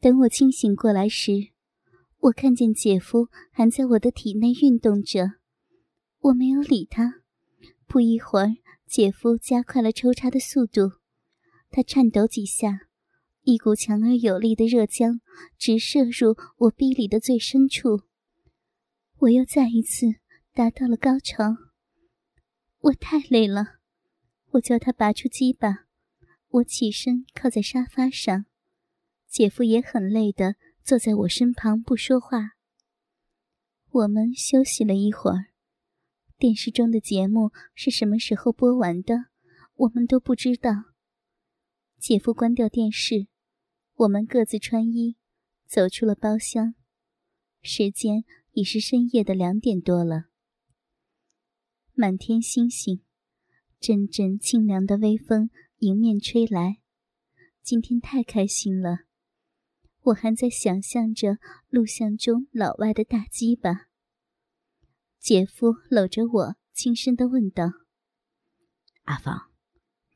等我清醒过来时，我看见姐夫还在我的体内运动着，我没有理他。不一会儿，姐夫加快了抽插的速度，他颤抖几下，一股强而有力的热浆直射入我逼里的最深处。我又再一次达到了高潮。我太累了，我叫他拔出鸡巴，我起身靠在沙发上。姐夫也很累的坐在我身旁不说话。我们休息了一会儿，电视中的节目是什么时候播完的，我们都不知道。姐夫关掉电视，我们各自穿衣，走出了包厢。时间已是深夜的两点多了。满天星星，阵阵清凉的微风迎面吹来，今天太开心了。我还在想象着录像中老外的大鸡巴。姐夫搂着我，轻声的问道：“阿芳，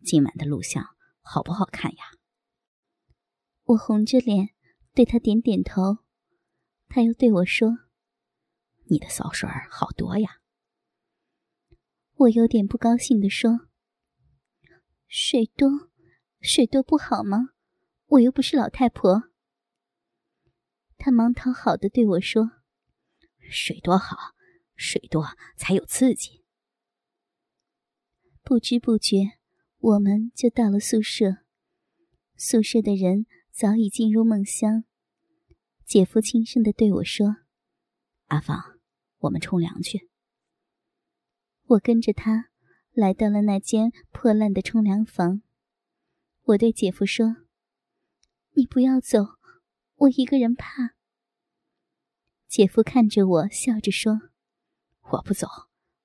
今晚的录像好不好看呀？”我红着脸对他点点头，他又对我说：“你的骚水好多呀。”我有点不高兴的说：“水多，水多不好吗？我又不是老太婆。”他忙讨好的对我说：“水多好，水多才有刺激。”不知不觉，我们就到了宿舍。宿舍的人早已进入梦乡。姐夫轻声的对我说：“阿芳，我们冲凉去。”我跟着他来到了那间破烂的冲凉房。我对姐夫说：“你不要走。”我一个人怕。姐夫看着我，笑着说：“我不走，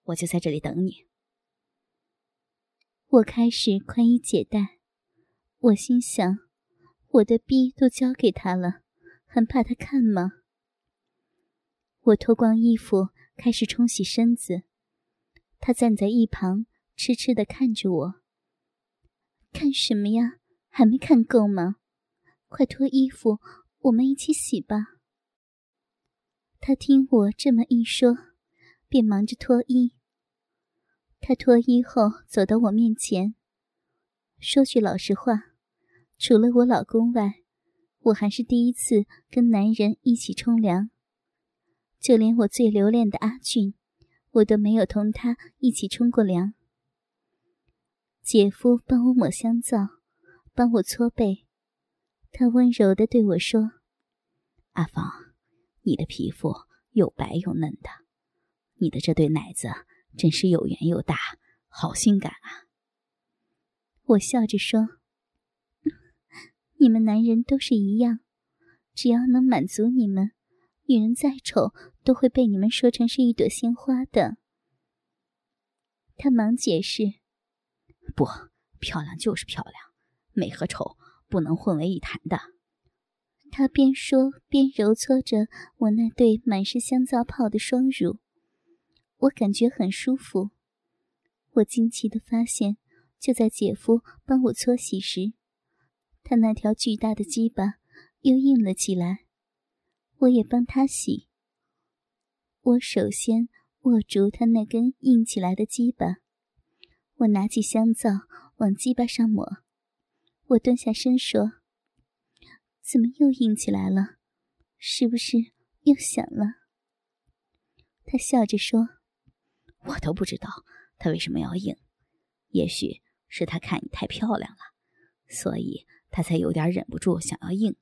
我就在这里等你。”我开始宽衣解带，我心想：我的逼都交给他了，还怕他看吗？我脱光衣服，开始冲洗身子。他站在一旁，痴痴的看着我。看什么呀？还没看够吗？快脱衣服！我们一起洗吧。他听我这么一说，便忙着脱衣。他脱衣后走到我面前，说句老实话，除了我老公外，我还是第一次跟男人一起冲凉。就连我最留恋的阿俊，我都没有同他一起冲过凉。姐夫帮我抹香皂，帮我搓背。他温柔的对我说：“阿芳，你的皮肤又白又嫩的，你的这对奶子真是又圆又大，好性感啊！”我笑着说：“ 你们男人都是一样，只要能满足你们，女人再丑都会被你们说成是一朵鲜花的。”他忙解释：“不，漂亮就是漂亮，美和丑。”不能混为一谈的。他边说边揉搓着我那对满是香皂泡的双乳，我感觉很舒服。我惊奇的发现，就在姐夫帮我搓洗时，他那条巨大的鸡巴又硬了起来。我也帮他洗。我首先握住他那根硬起来的鸡巴，我拿起香皂往鸡巴上抹。我蹲下身说：“怎么又硬起来了？是不是又响了？”他笑着说：“我都不知道他为什么要硬，也许是他看你太漂亮了，所以他才有点忍不住想要硬。”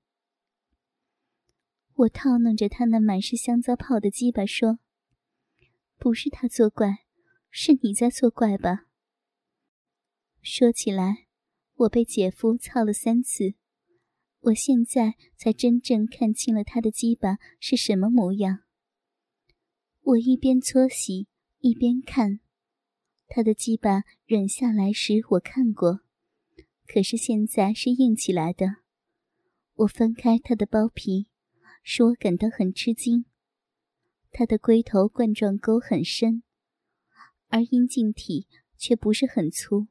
我套弄着他那满是香皂泡的鸡巴说：“不是他作怪，是你在作怪吧？”说起来。我被姐夫操了三次，我现在才真正看清了他的鸡巴是什么模样。我一边搓洗一边看，他的鸡巴软下来时我看过，可是现在是硬起来的。我翻开他的包皮，使我感到很吃惊。他的龟头冠状沟很深，而阴茎体却不是很粗。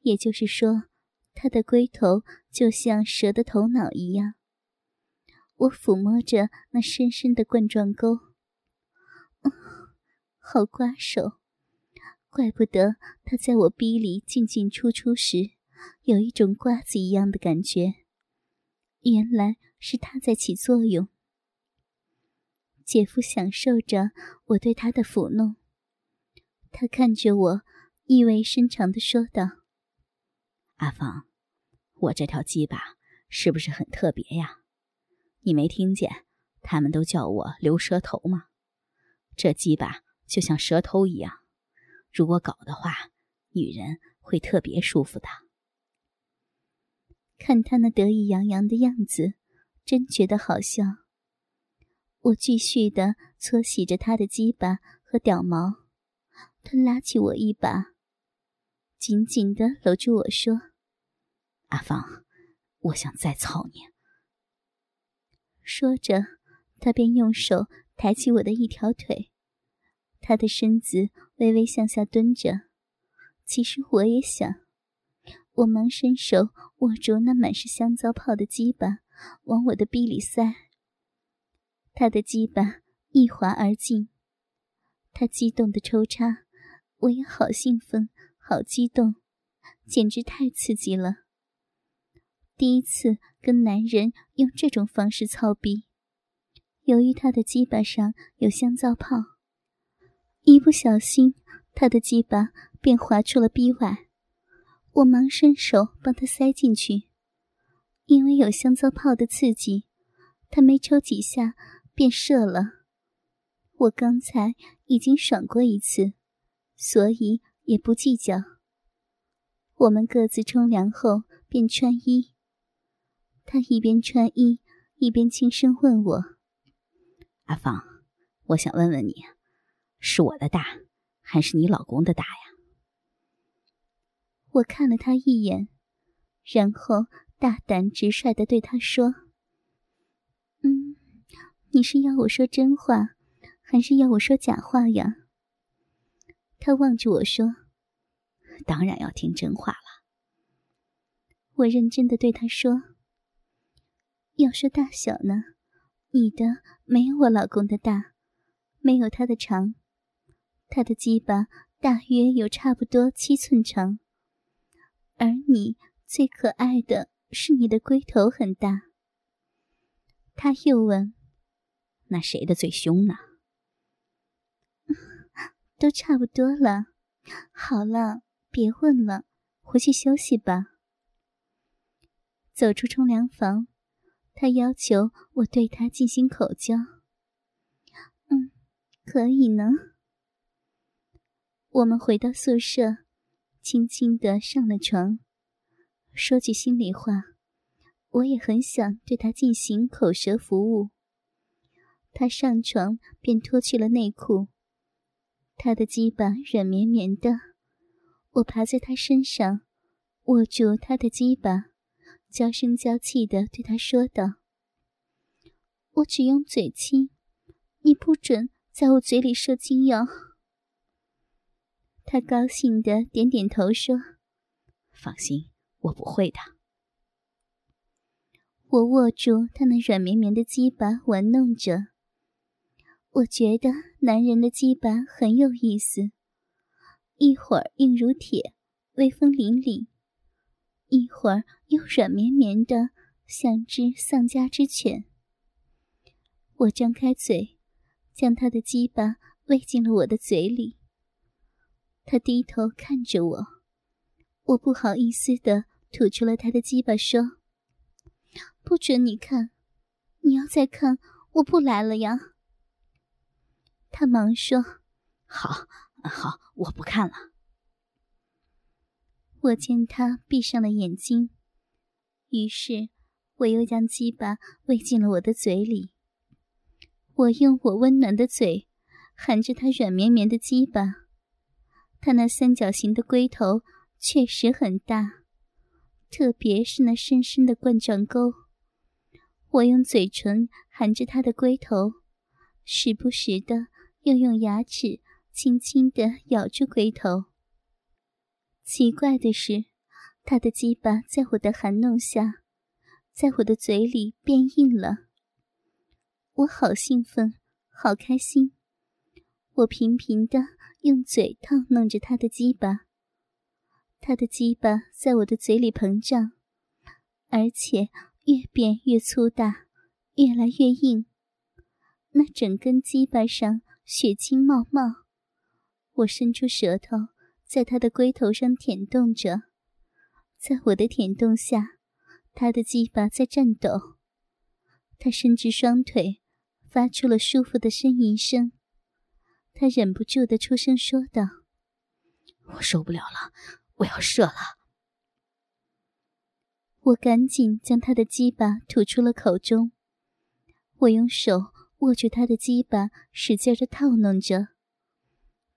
也就是说，他的龟头就像蛇的头脑一样，我抚摸着那深深的冠状沟，好刮手，怪不得他在我逼里进进出出时，有一种瓜子一样的感觉，原来是他在起作用。姐夫享受着我对他的抚弄，他看着我，意味深长的说道：“阿芳，我这条鸡巴是不是很特别呀？”你没听见，他们都叫我留舌头吗？这鸡巴就像舌头一样，如果搞的话，女人会特别舒服的。看他那得意洋洋的样子，真觉得好笑。我继续的搓洗着他的鸡巴和屌毛，他拉起我一把，紧紧的搂住我说：“阿芳，我想再操你。”说着，他便用手抬起我的一条腿，他的身子微微向下蹲着。其实我也想，我忙伸手握住那满是香皂泡的鸡巴，往我的逼里塞。他的鸡巴一滑而进，他激动的抽插，我也好兴奋，好激动，简直太刺激了。第一次跟男人用这种方式操逼，由于他的鸡巴上有香皂泡，一不小心他的鸡巴便滑出了逼外。我忙伸手帮他塞进去，因为有香皂泡的刺激，他没抽几下便射了。我刚才已经爽过一次，所以也不计较。我们各自冲凉后便穿衣。他一边穿衣，一边轻声问我：“阿芳，我想问问你，是我的大，还是你老公的大呀？”我看了他一眼，然后大胆直率的对他说：“嗯，你是要我说真话，还是要我说假话呀？”他望着我说：“当然要听真话了。”我认真的对他说。要说大小呢，你的没有我老公的大，没有他的长，他的鸡巴大约有差不多七寸长，而你最可爱的是你的龟头很大。他又问：“那谁的最凶呢？” 都差不多了，好了，别问了，回去休息吧。走出冲凉房。他要求我对他进行口交，嗯，可以呢。我们回到宿舍，轻轻的上了床。说句心里话，我也很想对他进行口舌服务。他上床便脱去了内裤，他的鸡巴软绵绵的，我爬在他身上，握住他的鸡巴。娇声娇气的对他说道：“我只用嘴亲，你不准在我嘴里射精药。”他高兴的点点头说：“放心，我不会的。”我握住他那软绵绵的鸡巴玩弄着，我觉得男人的鸡巴很有意思，一会儿硬如铁，威风凛凛。一会儿又软绵绵的，像只丧家之犬。我张开嘴，将他的鸡巴喂进了我的嘴里。他低头看着我，我不好意思的吐出了他的鸡巴，说：“不准你看，你要再看，我不来了呀。”他忙说：“好，好，我不看了。”我见他闭上了眼睛，于是我又将鸡巴喂进了我的嘴里。我用我温暖的嘴含着他软绵绵的鸡巴，他那三角形的龟头确实很大，特别是那深深的冠状沟。我用嘴唇含着他的龟头，时不时的又用牙齿轻轻的咬住龟头。奇怪的是，他的鸡巴在我的含弄下，在我的嘴里变硬了。我好兴奋，好开心。我频频的用嘴套弄着他的鸡巴，他的鸡巴在我的嘴里膨胀，而且越变越粗大，越来越硬。那整根鸡巴上血清冒冒，我伸出舌头在他的龟头上舔动着，在我的舔动下，他的鸡巴在颤抖。他伸直双腿。发出了舒服的呻吟声，他忍不住的出声说道：“我受不了了，我要射了。”我赶紧将他的鸡巴吐出了口中，我用手握住他的鸡巴，使劲的套弄着。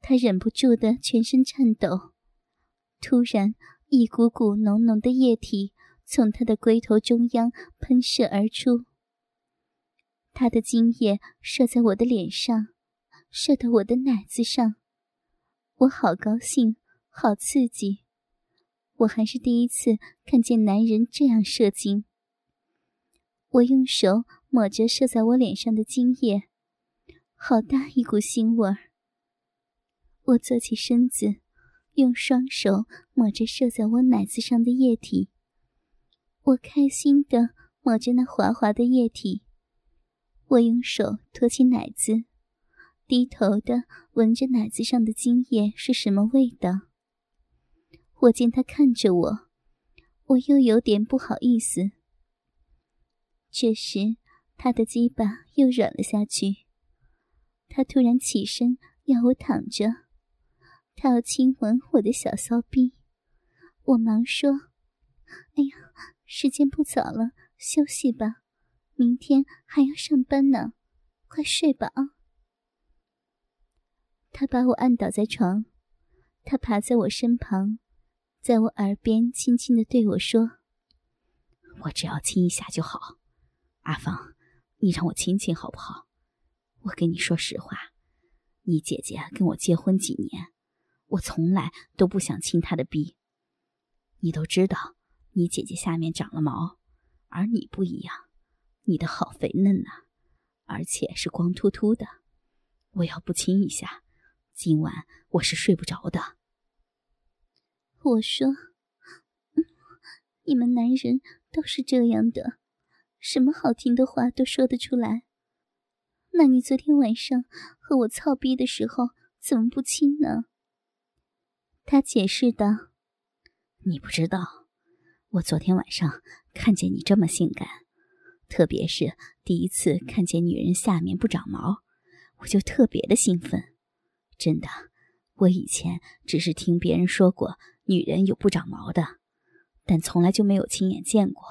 他忍不住的全身颤抖，突然，一股股浓浓的液体从他的龟头中央喷射而出。他的精液射在我的脸上，射到我的奶子上，我好高兴，好刺激。我还是第一次看见男人这样射精。我用手抹着射在我脸上的精液，好大一股腥味儿。我坐起身子，用双手抹着射在我奶子上的液体，我开心的抹着那滑滑的液体。我用手托起奶子，低头的闻着奶子上的精液是什么味道。我见他看着我，我又有点不好意思。这时，他的鸡巴又软了下去。他突然起身要我躺着，他要亲吻我的小骚逼。我忙说：“哎呀，时间不早了，休息吧。”明天还要上班呢，快睡吧啊！他把我按倒在床，他爬在我身旁，在我耳边轻轻的对我说：“我只要亲一下就好，阿芳，你让我亲亲好不好？我跟你说实话，你姐姐跟我结婚几年，我从来都不想亲她的逼。你都知道，你姐姐下面长了毛，而你不一样。”你的好肥嫩呐，而且是光秃秃的。我要不亲一下，今晚我是睡不着的。我说：“你们男人都是这样的，什么好听的话都说得出来。那你昨天晚上和我操逼的时候，怎么不亲呢？”他解释道：“你不知道，我昨天晚上看见你这么性感。”特别是第一次看见女人下面不长毛，我就特别的兴奋。真的，我以前只是听别人说过女人有不长毛的，但从来就没有亲眼见过。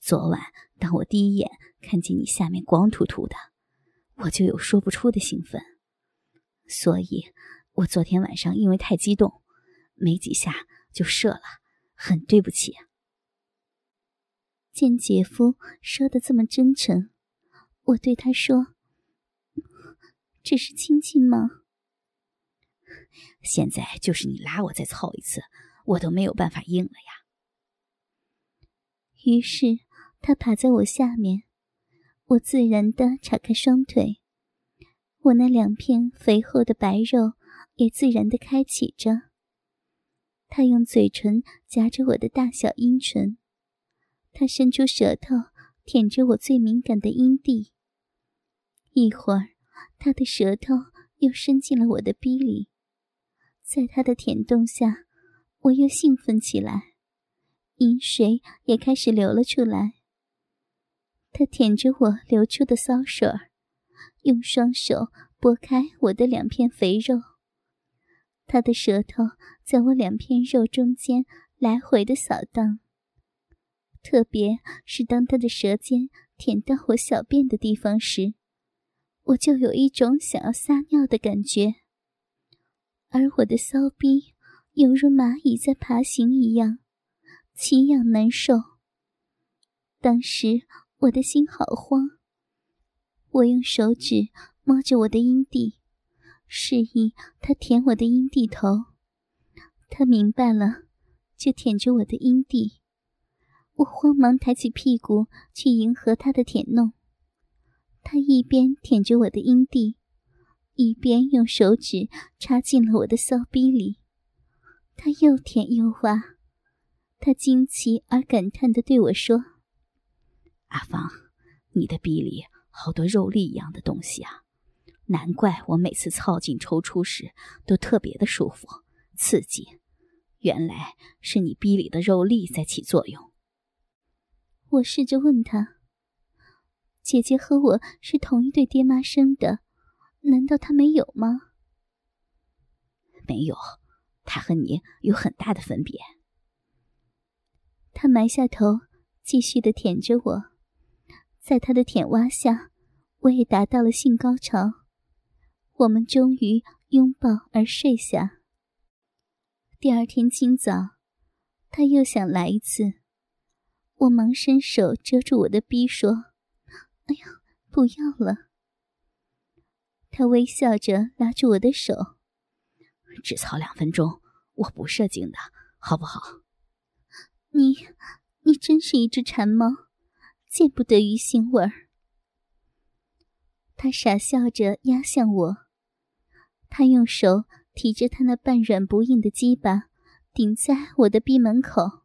昨晚当我第一眼看见你下面光秃秃的，我就有说不出的兴奋。所以，我昨天晚上因为太激动，没几下就射了，很对不起。见姐夫说的这么真诚，我对他说：“只是亲亲吗？”现在就是你拉我再操一次，我都没有办法应了呀。于是他趴在我下面，我自然的岔开双腿，我那两片肥厚的白肉也自然的开启着。他用嘴唇夹着我的大小阴唇。他伸出舌头舔着我最敏感的阴蒂，一会儿，他的舌头又伸进了我的逼里，在他的舔动下，我又兴奋起来，阴水也开始流了出来。他舔着我流出的骚水，用双手拨开我的两片肥肉，他的舌头在我两片肉中间来回的扫荡。特别是当他的舌尖舔到我小便的地方时，我就有一种想要撒尿的感觉，而我的骚逼犹如蚂蚁在爬行一样，奇痒难受。当时我的心好慌，我用手指摸着我的阴蒂，示意他舔我的阴蒂头。他明白了，就舔着我的阴蒂。我慌忙抬起屁股去迎合他的舔弄，他一边舔着我的阴蒂，一边用手指插进了我的骚逼里。他又舔又挖，他惊奇而感叹地对我说：“阿芳，你的逼里好多肉粒一样的东西啊，难怪我每次操进抽出时都特别的舒服刺激，原来是你逼里的肉粒在起作用。”我试着问他。姐姐和我是同一对爹妈生的，难道她没有吗？没有，她和你有很大的分别。他埋下头，继续的舔着我，在他的舔挖下，我也达到了性高潮。我们终于拥抱而睡下。第二天清早，他又想来一次，我忙伸手遮住我的逼，说。哎呀，不要了！他微笑着拉住我的手，只操两分钟，我不射精的，好不好？你，你真是一只馋猫，见不得鱼腥味儿。他傻笑着压向我，他用手提着他那半软不硬的鸡巴，顶在我的逼门口，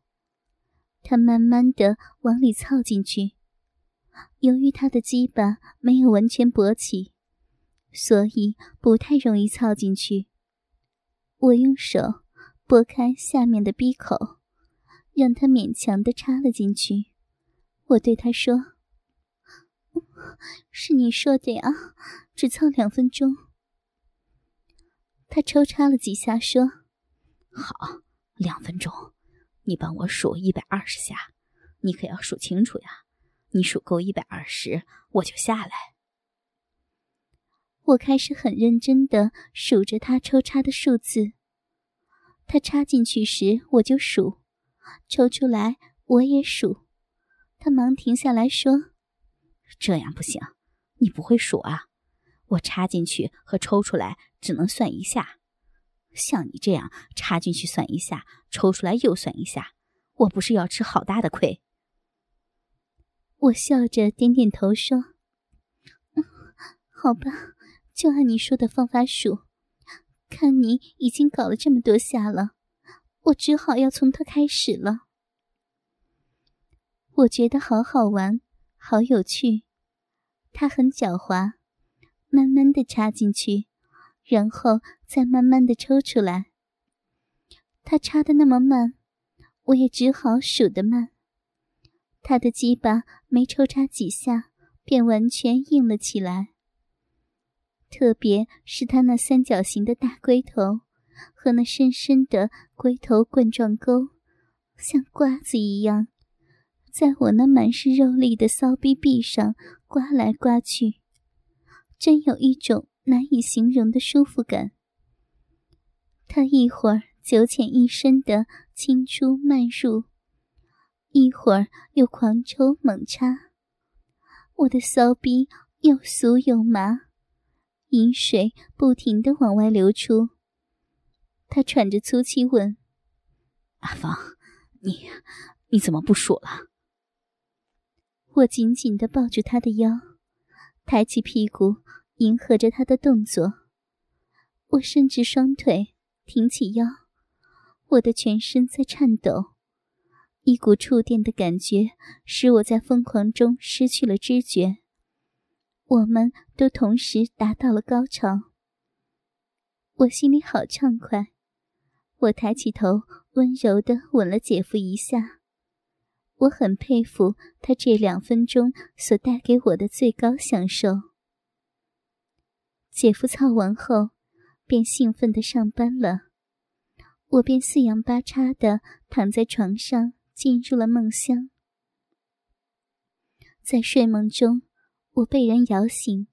他慢慢的往里凑进去。由于他的鸡巴没有完全勃起，所以不太容易凑进去。我用手拨开下面的闭口，让他勉强的插了进去。我对他说：“是你说的呀，只操两分钟。”他抽插了几下，说：“好，两分钟，你帮我数一百二十下，你可要数清楚呀。”你数够一百二十，我就下来。我开始很认真的数着他抽插的数字。他插进去时我就数，抽出来我也数。他忙停下来说：“这样不行，你不会数啊！我插进去和抽出来只能算一下。像你这样插进去算一下，抽出来又算一下，我不是要吃好大的亏？”我笑着点点头说：“好吧，就按你说的方法数。看你已经搞了这么多下了，我只好要从头开始了。我觉得好好玩，好有趣。他很狡猾，慢慢的插进去，然后再慢慢的抽出来。他插的那么慢，我也只好数的慢。”他的鸡巴没抽插几下，便完全硬了起来。特别是他那三角形的大龟头和那深深的龟头冠状沟，像瓜子一样，在我那满是肉粒的骚逼壁上刮来刮去，真有一种难以形容的舒服感。他一会儿九浅一深的轻出慢入。一会儿又狂抽猛插，我的骚逼又酥又麻，饮水不停的往外流出。他喘着粗气问：“阿芳，你你怎么不数了？”我紧紧的抱住他的腰，抬起屁股迎合着他的动作。我伸直双腿，挺起腰，我的全身在颤抖。一股触电的感觉使我在疯狂中失去了知觉。我们都同时达到了高潮，我心里好畅快。我抬起头，温柔地吻了姐夫一下。我很佩服他这两分钟所带给我的最高享受。姐夫操完后，便兴奋的上班了，我便四仰八叉的躺在床上。进入了梦乡，在睡梦中，我被人摇醒，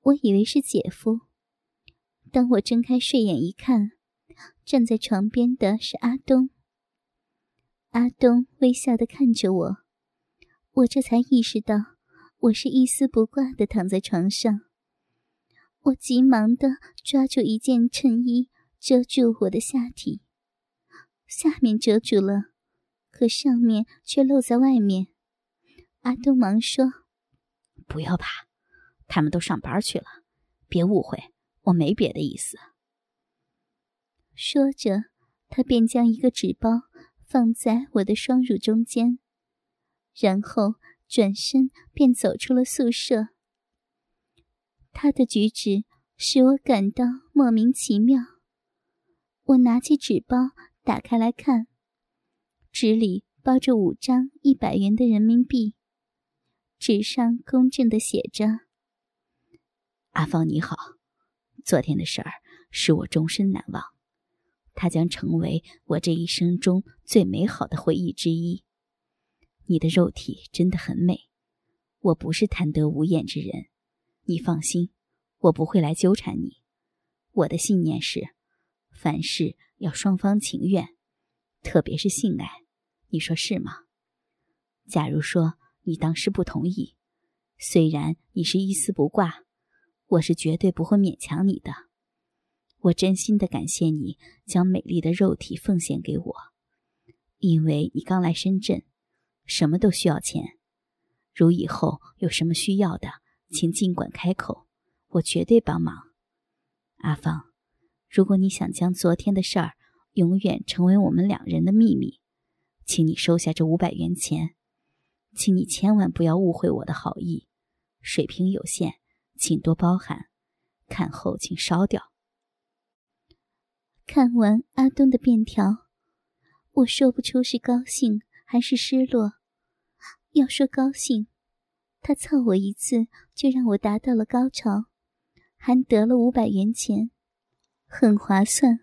我以为是姐夫。当我睁开睡眼一看，站在床边的是阿东。阿东微笑的看着我，我这才意识到我是一丝不挂的躺在床上。我急忙的抓住一件衬衣遮住我的下体，下面遮住了。可上面却露在外面，阿东忙说：“不要怕，他们都上班去了，别误会，我没别的意思。说着，他便将一个纸包放在我的双乳中间，然后转身便走出了宿舍。他的举止使我感到莫名其妙。我拿起纸包，打开来看，纸里包着五张一百元的人民币，纸上公正的写着：“阿芳你好，昨天的事儿使我终身难忘，它将成为我这一生中最美好的回忆之一。你的肉体真的很美，我不是贪得无厌之人。”你放心，我不会来纠缠你。我的信念是，凡事要双方情愿，特别是性爱，你说是吗？假如说你当时不同意，虽然你是一丝不挂，我是绝对不会勉强你的。我真心的感谢你将美丽的肉体奉献给我，因为你刚来深圳，什么都需要钱。如以后有什么需要的，请尽管开口，我绝对帮忙。阿芳，如果你想将昨天的事儿永远成为我们两人的秘密，请你收下这五百元钱。请你千万不要误会我的好意，水平有限，请多包涵。看后请烧掉。看完阿东的便条，我说不出是高兴还是失落。要说高兴。他操我一次，就让我达到了高潮，还得了五百元钱，很划算。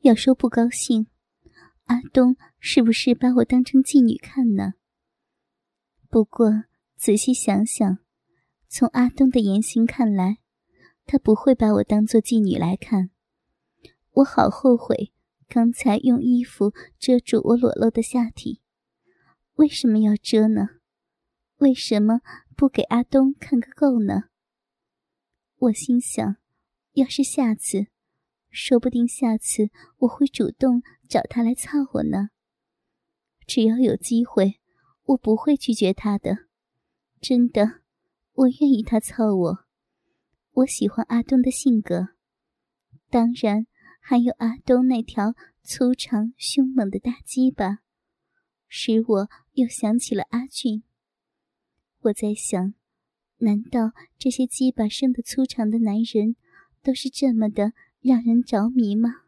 要说不高兴，阿东是不是把我当成妓女看呢？不过仔细想想，从阿东的言行看来，他不会把我当做妓女来看。我好后悔刚才用衣服遮住我裸露的下体，为什么要遮呢？为什么不给阿东看个够呢？我心想，要是下次，说不定下次我会主动找他来操我呢。只要有机会，我不会拒绝他的。真的，我愿意他操我。我喜欢阿东的性格，当然还有阿东那条粗长凶猛的大鸡巴，使我又想起了阿俊。我在想，难道这些鸡巴生的粗长的男人，都是这么的让人着迷吗？